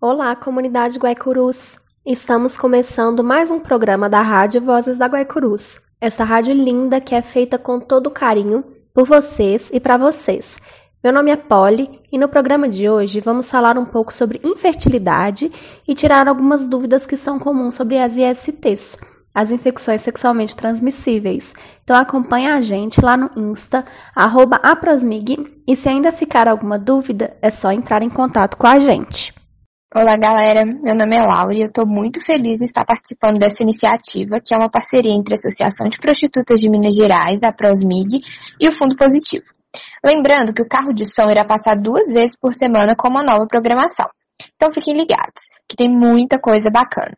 Olá, comunidade Guaicurus! Estamos começando mais um programa da Rádio Vozes da Guaicurus. Essa rádio linda que é feita com todo carinho por vocês e para vocês. Meu nome é Polly e no programa de hoje vamos falar um pouco sobre infertilidade e tirar algumas dúvidas que são comuns sobre as ISTs, as infecções sexualmente transmissíveis. Então acompanhe a gente lá no Insta, aprosmig, e se ainda ficar alguma dúvida, é só entrar em contato com a gente. Olá, galera. Meu nome é Laura e eu estou muito feliz de estar participando dessa iniciativa, que é uma parceria entre a Associação de Prostitutas de Minas Gerais, a Prosmig, e o Fundo Positivo. Lembrando que o carro de som irá passar duas vezes por semana com uma nova programação. Então fiquem ligados, que tem muita coisa bacana.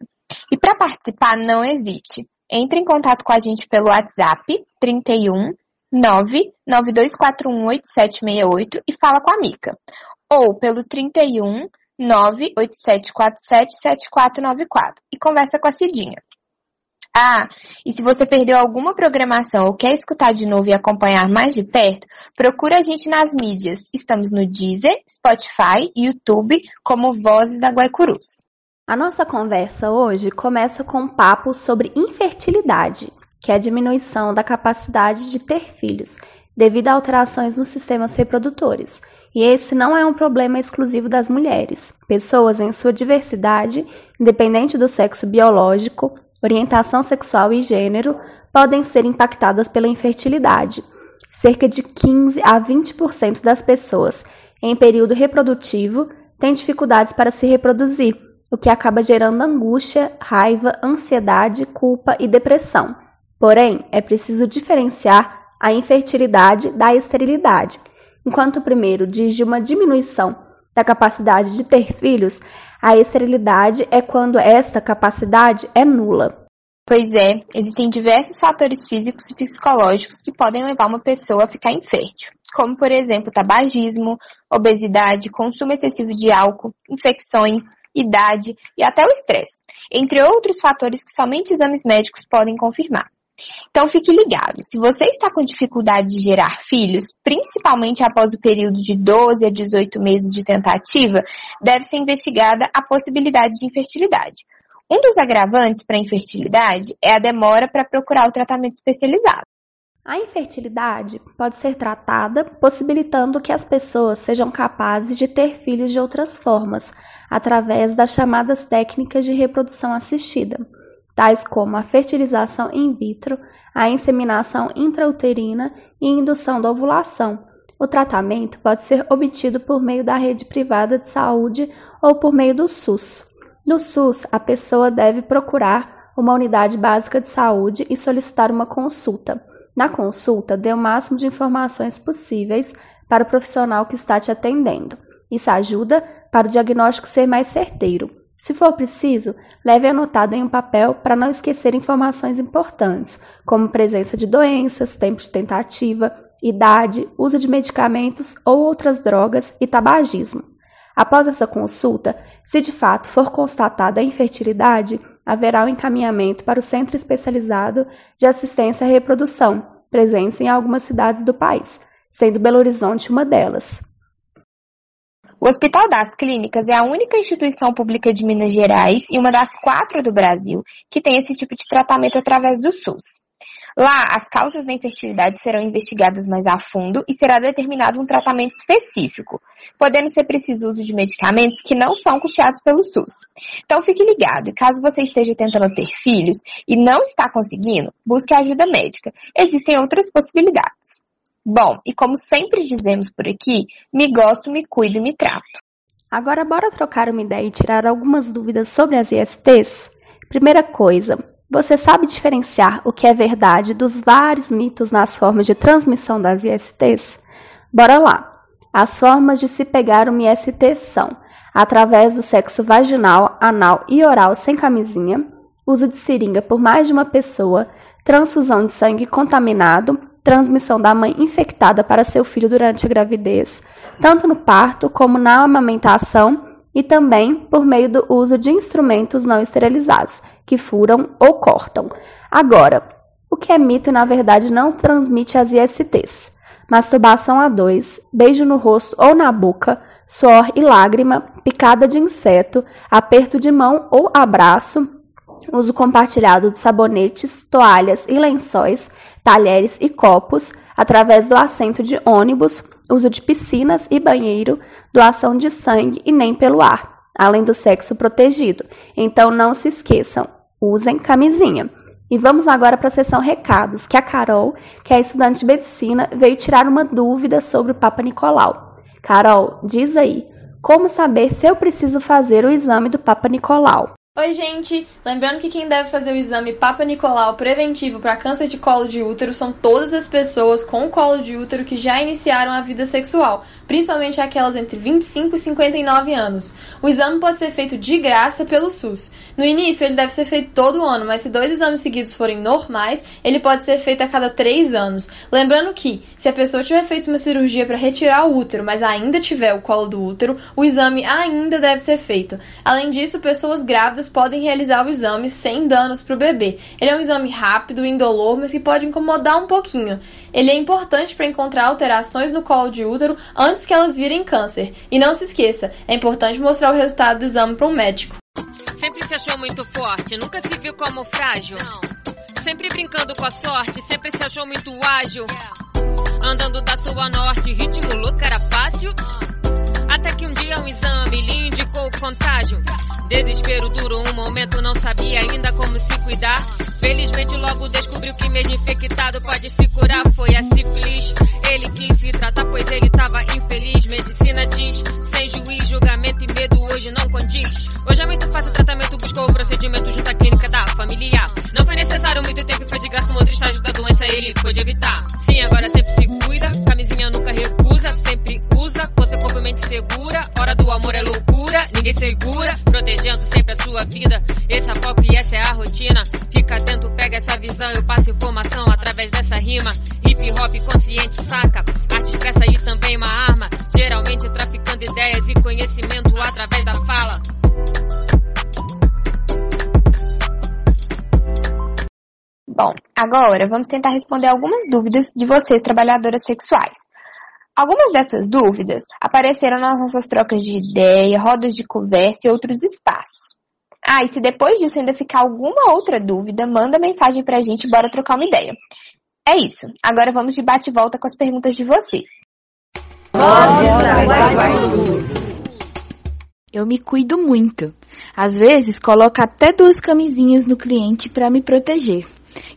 E para participar, não hesite. Entre em contato com a gente pelo WhatsApp 31 992418768 e fala com a Mica. Ou pelo 31 987477494 e conversa com a Cidinha. Ah, e se você perdeu alguma programação ou quer escutar de novo e acompanhar mais de perto, procura a gente nas mídias. Estamos no Deezer, Spotify e YouTube como Vozes da Guaicurus. A nossa conversa hoje começa com um papo sobre infertilidade, que é a diminuição da capacidade de ter filhos, devido a alterações nos sistemas reprodutores. E esse não é um problema exclusivo das mulheres. Pessoas em sua diversidade, independente do sexo biológico, orientação sexual e gênero podem ser impactadas pela infertilidade. Cerca de 15 a 20% das pessoas em período reprodutivo têm dificuldades para se reproduzir, o que acaba gerando angústia, raiva, ansiedade, culpa e depressão. Porém, é preciso diferenciar a infertilidade da esterilidade. Enquanto o primeiro diz de uma diminuição da capacidade de ter filhos, a esterilidade é quando esta capacidade é nula. Pois é, existem diversos fatores físicos e psicológicos que podem levar uma pessoa a ficar infértil, como por exemplo tabagismo, obesidade, consumo excessivo de álcool, infecções, idade e até o estresse, entre outros fatores que somente exames médicos podem confirmar. Então fique ligado, se você está com dificuldade de gerar filhos, principalmente após o período de 12 a 18 meses de tentativa, deve ser investigada a possibilidade de infertilidade. Um dos agravantes para a infertilidade é a demora para procurar o tratamento especializado. A infertilidade pode ser tratada possibilitando que as pessoas sejam capazes de ter filhos de outras formas, através das chamadas técnicas de reprodução assistida tais como a fertilização in vitro, a inseminação intrauterina e indução da ovulação. O tratamento pode ser obtido por meio da rede privada de saúde ou por meio do SUS. No SUS, a pessoa deve procurar uma unidade básica de saúde e solicitar uma consulta. Na consulta, dê o máximo de informações possíveis para o profissional que está te atendendo. Isso ajuda para o diagnóstico ser mais certeiro. Se for preciso, leve anotado em um papel para não esquecer informações importantes, como presença de doenças, tempo de tentativa, idade, uso de medicamentos ou outras drogas e tabagismo. Após essa consulta, se de fato for constatada a infertilidade, haverá um encaminhamento para o Centro Especializado de Assistência à Reprodução, presente em algumas cidades do país, sendo Belo Horizonte uma delas. O Hospital das Clínicas é a única instituição pública de Minas Gerais e uma das quatro do Brasil que tem esse tipo de tratamento através do SUS. Lá, as causas da infertilidade serão investigadas mais a fundo e será determinado um tratamento específico, podendo ser preciso uso de medicamentos que não são custeados pelo SUS. Então fique ligado, e caso você esteja tentando ter filhos e não está conseguindo, busque ajuda médica. Existem outras possibilidades. Bom, e como sempre dizemos por aqui, me gosto, me cuido e me trato. Agora bora trocar uma ideia e tirar algumas dúvidas sobre as ISTs? Primeira coisa, você sabe diferenciar o que é verdade dos vários mitos nas formas de transmissão das ISTs? Bora lá! As formas de se pegar uma IST são através do sexo vaginal, anal e oral sem camisinha, uso de seringa por mais de uma pessoa, transfusão de sangue contaminado, transmissão da mãe infectada para seu filho durante a gravidez, tanto no parto como na amamentação e também por meio do uso de instrumentos não esterilizados, que furam ou cortam. Agora, o que é mito na verdade não transmite as ISTs? masturbação a dois, beijo no rosto ou na boca, suor e lágrima, picada de inseto, aperto de mão ou abraço, uso compartilhado de sabonetes, toalhas e lençóis, talheres e copos, através do assento de ônibus, uso de piscinas e banheiro, doação de sangue e nem pelo ar, além do sexo protegido. Então não se esqueçam, usem camisinha. E vamos agora para a sessão recados, que a Carol, que é estudante de medicina, veio tirar uma dúvida sobre o Papa Nicolau. Carol, diz aí, como saber se eu preciso fazer o exame do Papa Nicolau? Oi, gente! Lembrando que quem deve fazer o exame Papa Nicolau preventivo para câncer de colo de útero são todas as pessoas com colo de útero que já iniciaram a vida sexual, principalmente aquelas entre 25 e 59 anos. O exame pode ser feito de graça pelo SUS. No início, ele deve ser feito todo ano, mas se dois exames seguidos forem normais, ele pode ser feito a cada três anos. Lembrando que, se a pessoa tiver feito uma cirurgia para retirar o útero, mas ainda tiver o colo do útero, o exame ainda deve ser feito. Além disso, pessoas grávidas podem realizar o exame sem danos para o bebê. Ele é um exame rápido, indolor, mas que pode incomodar um pouquinho. Ele é importante para encontrar alterações no colo de útero antes que elas virem câncer. E não se esqueça, é importante mostrar o resultado do exame para um médico. Sempre se achou muito forte, nunca se viu como frágil. Sempre brincando com a sorte, sempre se achou muito ágil. Andando da sua norte, ritmo louco era fácil. Até que um dia um exame lhe indicou o contágio. Desespero durou um momento, não sabia ainda como se cuidar. Felizmente logo descobriu que mesmo infectado pode se curar. Foi a sífilis. Ele quis se tratar, pois ele tava infeliz. Medicina diz, sem juiz, julgamento e medo hoje não condiz. Hoje é muito fácil o tratamento, buscou o procedimento junto à clínica da família. Não foi necessário muito tempo, foi de graça um outro estágio da doença, ele pôde evitar. Sim, agora sempre segura. Hora do amor é loucura, ninguém segura, protegendo sempre a sua vida. Esse é foco e essa é a rotina. Fica atento, pega essa visão, eu passo informação através dessa rima. Hip hop consciente, saca? Arte expressa e também uma arma. Geralmente traficando ideias e conhecimento através da fala. Bom, agora vamos tentar responder algumas dúvidas de vocês, trabalhadoras sexuais. Algumas dessas dúvidas apareceram nas nossas trocas de ideia, rodas de conversa e outros espaços. Ah, e se depois disso ainda ficar alguma outra dúvida, manda mensagem pra gente bora trocar uma ideia. É isso. Agora vamos de bate e volta com as perguntas de vocês. Eu me cuido muito. Às vezes coloco até duas camisinhas no cliente para me proteger.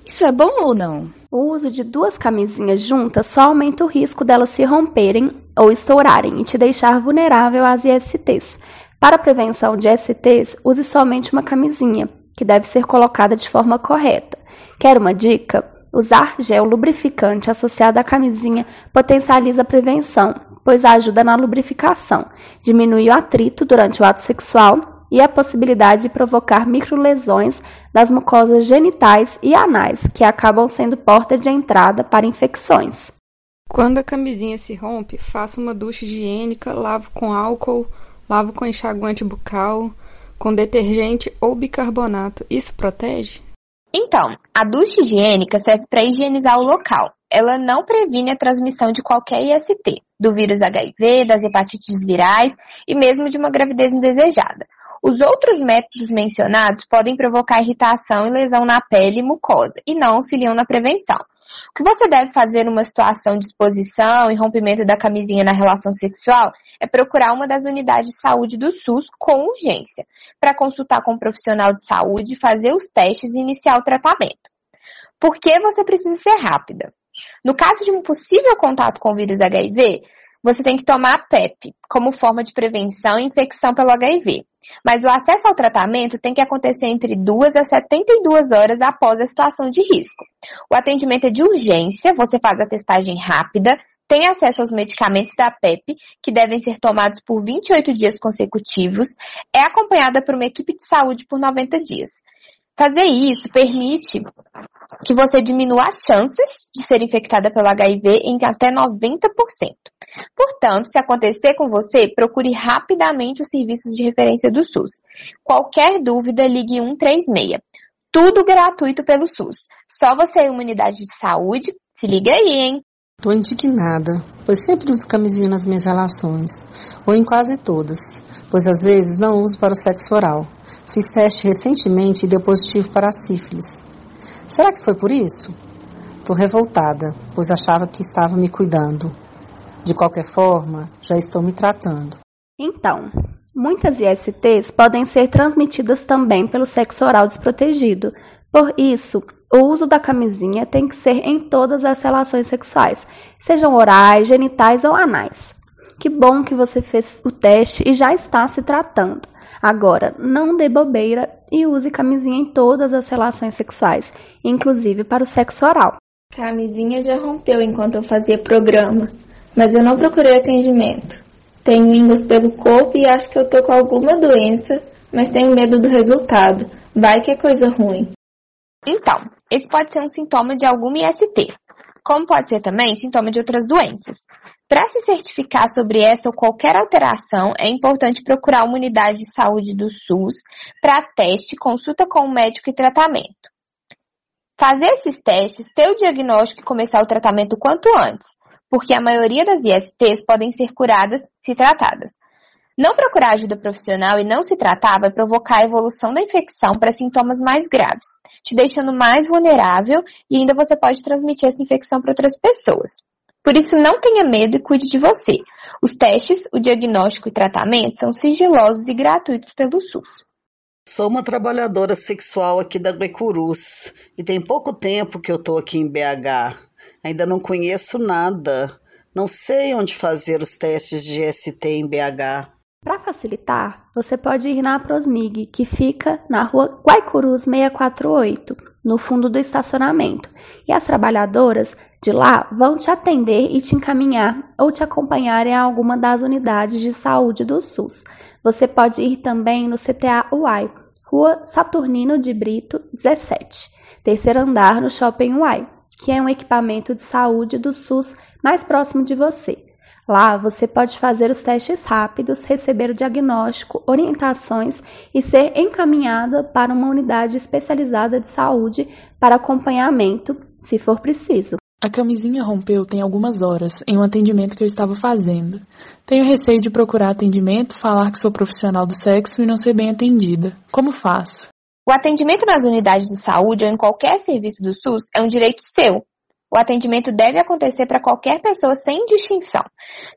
Isso é bom ou não? O uso de duas camisinhas juntas só aumenta o risco delas se romperem ou estourarem e te deixar vulnerável às ISTs. Para prevenção de STs, use somente uma camisinha, que deve ser colocada de forma correta. Quer uma dica? Usar gel lubrificante associado à camisinha potencializa a prevenção, pois ajuda na lubrificação, diminui o atrito durante o ato sexual e a possibilidade de provocar microlesões das mucosas genitais e anais, que acabam sendo porta de entrada para infecções. Quando a camisinha se rompe, faça uma ducha higiênica, lavo com álcool, lavo com enxaguante bucal, com detergente ou bicarbonato. Isso protege? Então, a ducha higiênica serve para higienizar o local. Ela não previne a transmissão de qualquer IST, do vírus HIV, das hepatites virais e mesmo de uma gravidez indesejada. Os outros métodos mencionados podem provocar irritação e lesão na pele e mucosa e não auxiliam na prevenção. O que você deve fazer numa situação de exposição e rompimento da camisinha na relação sexual é procurar uma das unidades de saúde do SUS com urgência, para consultar com um profissional de saúde, fazer os testes e iniciar o tratamento. Por que você precisa ser rápida? No caso de um possível contato com o vírus HIV, você tem que tomar a PEP como forma de prevenção e infecção pelo HIV. Mas o acesso ao tratamento tem que acontecer entre 2 a 72 horas após a situação de risco. O atendimento é de urgência, você faz a testagem rápida, tem acesso aos medicamentos da PEP, que devem ser tomados por 28 dias consecutivos, é acompanhada por uma equipe de saúde por 90 dias. Fazer isso permite que você diminua as chances de ser infectada pelo HIV em até 90%. Portanto, se acontecer com você, procure rapidamente os serviços de referência do SUS. Qualquer dúvida, ligue 136. Tudo gratuito pelo SUS. Só você e uma unidade de saúde. Se liga aí, hein? Tô indignada, pois sempre uso camisinha nas minhas relações, ou em quase todas, pois às vezes não uso para o sexo oral. Fiz teste recentemente e deu positivo para a sífilis. Será que foi por isso? Tô revoltada, pois achava que estava me cuidando. De qualquer forma, já estou me tratando. Então, muitas ISTs podem ser transmitidas também pelo sexo oral desprotegido. Por isso, o uso da camisinha tem que ser em todas as relações sexuais, sejam orais, genitais ou anais. Que bom que você fez o teste e já está se tratando. Agora, não dê bobeira e use camisinha em todas as relações sexuais, inclusive para o sexo oral. Camisinha já rompeu enquanto eu fazia programa, mas eu não procurei atendimento. Tenho línguas pelo corpo e acho que eu tô com alguma doença, mas tenho medo do resultado. Vai que é coisa ruim. Então, esse pode ser um sintoma de alguma IST, como pode ser também sintoma de outras doenças. Para se certificar sobre essa ou qualquer alteração, é importante procurar uma unidade de saúde do SUS para teste, consulta com o médico e tratamento. Fazer esses testes, ter o diagnóstico e começar o tratamento quanto antes, porque a maioria das ISTs podem ser curadas se tratadas. Não procurar ajuda profissional e não se tratar vai provocar a evolução da infecção para sintomas mais graves, te deixando mais vulnerável e ainda você pode transmitir essa infecção para outras pessoas. Por isso, não tenha medo e cuide de você. Os testes, o diagnóstico e tratamento são sigilosos e gratuitos pelo SUS. Sou uma trabalhadora sexual aqui da Guecurus e tem pouco tempo que eu estou aqui em BH. Ainda não conheço nada. Não sei onde fazer os testes de ST em BH. Para facilitar, você pode ir na Prosmig, que fica na rua Guaicurus 648, no fundo do estacionamento. E as trabalhadoras de lá vão te atender e te encaminhar ou te acompanhar em alguma das unidades de saúde do SUS. Você pode ir também no CTA UAI, Rua Saturnino de Brito, 17, terceiro andar no Shopping UAI, que é um equipamento de saúde do SUS mais próximo de você. Lá você pode fazer os testes rápidos, receber o diagnóstico, orientações e ser encaminhada para uma unidade especializada de saúde para acompanhamento, se for preciso. A camisinha rompeu tem algumas horas, em um atendimento que eu estava fazendo. Tenho receio de procurar atendimento, falar que sou profissional do sexo e não ser bem atendida. Como faço? O atendimento nas unidades de saúde ou em qualquer serviço do SUS é um direito seu. O atendimento deve acontecer para qualquer pessoa sem distinção.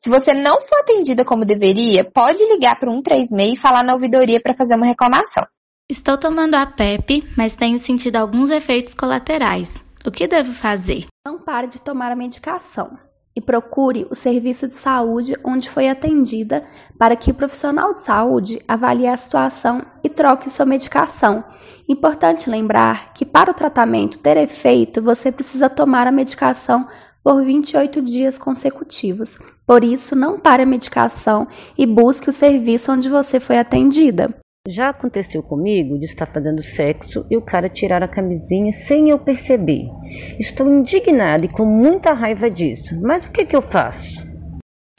Se você não for atendida como deveria, pode ligar para o 136 e falar na ouvidoria para fazer uma reclamação. Estou tomando a PEP, mas tenho sentido alguns efeitos colaterais. O que devo fazer? Não pare de tomar a medicação e procure o serviço de saúde onde foi atendida para que o profissional de saúde avalie a situação e troque sua medicação Importante lembrar que para o tratamento ter efeito, você precisa tomar a medicação por 28 dias consecutivos. Por isso, não pare a medicação e busque o serviço onde você foi atendida. Já aconteceu comigo de estar fazendo sexo e o cara tirar a camisinha sem eu perceber. Estou indignada e com muita raiva disso. Mas o que, que eu faço?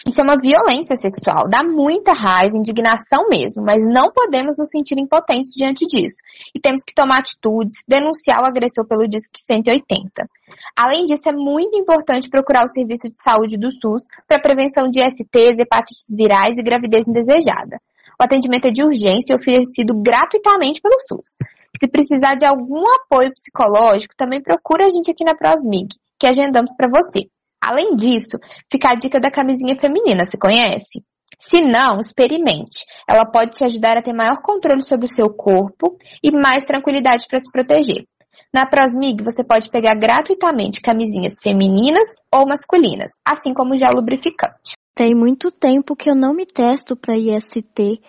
Isso é uma violência sexual, dá muita raiva, indignação mesmo, mas não podemos nos sentir impotentes diante disso. E temos que tomar atitudes, denunciar o agressor pelo Disque 180. Além disso, é muito importante procurar o serviço de saúde do SUS para prevenção de STs, hepatites virais e gravidez indesejada. O atendimento é de urgência e oferecido gratuitamente pelo SUS. Se precisar de algum apoio psicológico, também procura a gente aqui na Prosmig, que agendamos para você. Além disso, fica a dica da camisinha feminina, você conhece? Se não, experimente. Ela pode te ajudar a ter maior controle sobre o seu corpo e mais tranquilidade para se proteger. Na Prosmig, você pode pegar gratuitamente camisinhas femininas ou masculinas, assim como gel lubrificante. Tem muito tempo que eu não me testo para IST.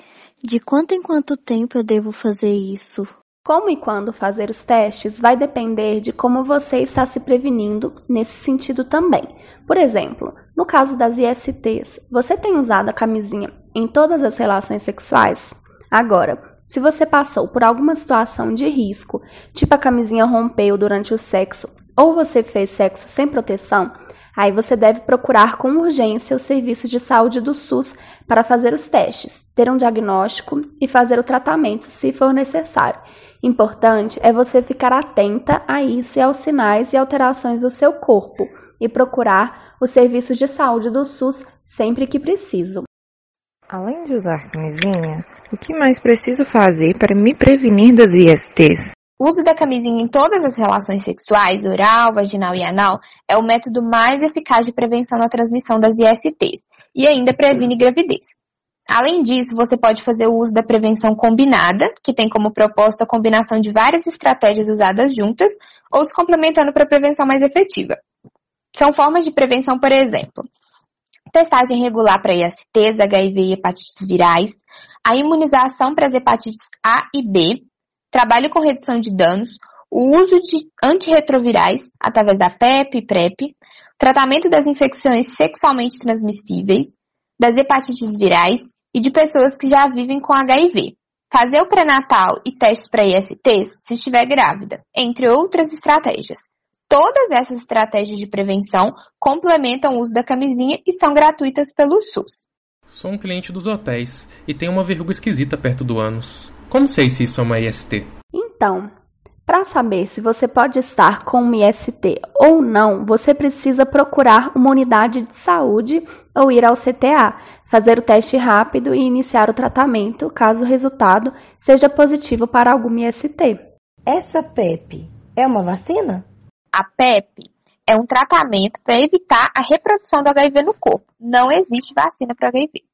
De quanto em quanto tempo eu devo fazer isso? Como e quando fazer os testes vai depender de como você está se prevenindo nesse sentido também. Por exemplo, no caso das ISTs, você tem usado a camisinha em todas as relações sexuais? Agora, se você passou por alguma situação de risco, tipo a camisinha rompeu durante o sexo ou você fez sexo sem proteção, aí você deve procurar com urgência o serviço de saúde do SUS para fazer os testes, ter um diagnóstico e fazer o tratamento se for necessário. Importante é você ficar atenta a isso e aos sinais e alterações do seu corpo e procurar o serviço de saúde do SUS sempre que preciso. Além de usar camisinha, o que mais preciso fazer para me prevenir das ISTs? O uso da camisinha em todas as relações sexuais, oral, vaginal e anal, é o método mais eficaz de prevenção da transmissão das ISTs e ainda previne gravidez. Além disso, você pode fazer o uso da prevenção combinada, que tem como proposta a combinação de várias estratégias usadas juntas ou se complementando para prevenção mais efetiva. São formas de prevenção, por exemplo, testagem regular para ISTs, HIV e hepatites virais, a imunização para as hepatites A e B, trabalho com redução de danos, o uso de antirretrovirais através da PEP e PrEP, tratamento das infecções sexualmente transmissíveis, das hepatites virais e de pessoas que já vivem com HIV. Fazer o pré-natal e testes para ISTs se estiver grávida, entre outras estratégias. Todas essas estratégias de prevenção complementam o uso da camisinha e são gratuitas pelo SUS. Sou um cliente dos hotéis e tenho uma verruga esquisita perto do ânus. Como sei se isso é uma IST? Então, para saber se você pode estar com um IST ou não, você precisa procurar uma unidade de saúde ou ir ao CTA, fazer o teste rápido e iniciar o tratamento, caso o resultado seja positivo para algum IST. Essa PEP é uma vacina? A PEP é um tratamento para evitar a reprodução do HIV no corpo. Não existe vacina para HIV.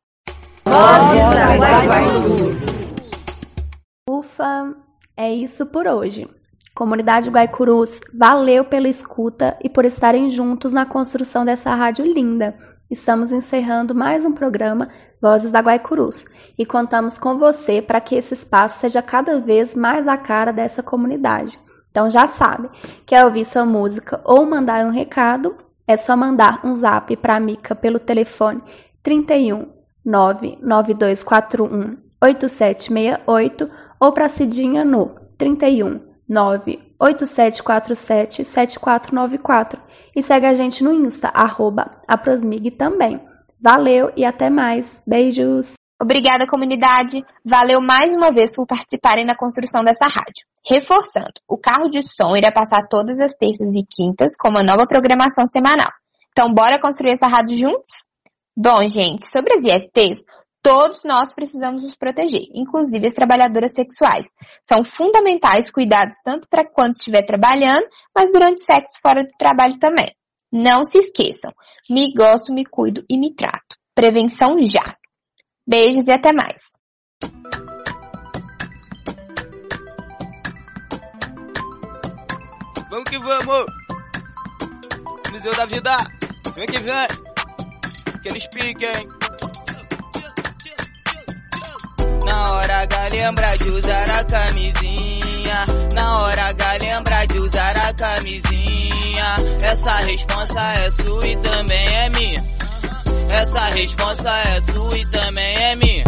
Ufa, é isso por hoje. Comunidade Guaicurus, valeu pela escuta e por estarem juntos na construção dessa rádio linda. Estamos encerrando mais um programa Vozes da Guaicurus e contamos com você para que esse espaço seja cada vez mais a cara dessa comunidade. Então já sabe, quer ouvir sua música ou mandar um recado? É só mandar um zap para a Mica pelo telefone 31 99241 8768 ou para a Cidinha no 31 98747 7494 e segue a gente no Insta, arroba aprosmig também. Valeu e até mais. Beijos! Obrigada, comunidade. Valeu mais uma vez por participarem na construção dessa rádio. Reforçando, o carro de som irá passar todas as terças e quintas com uma nova programação semanal. Então, bora construir essa rádio juntos? Bom, gente, sobre as ISTs, todos nós precisamos nos proteger, inclusive as trabalhadoras sexuais. São fundamentais cuidados tanto para quando estiver trabalhando, mas durante o sexo fora do trabalho também. Não se esqueçam, me gosto, me cuido e me trato. Prevenção já! Beijos e até mais. Vamos que vamos! Museu da vida! Vem que vem! Que eles piquem! Na hora H lembra de usar a camisinha. Na hora H lembra de usar a camisinha. Essa responsa é sua e também é minha. Essa responsa é sua e também é minha.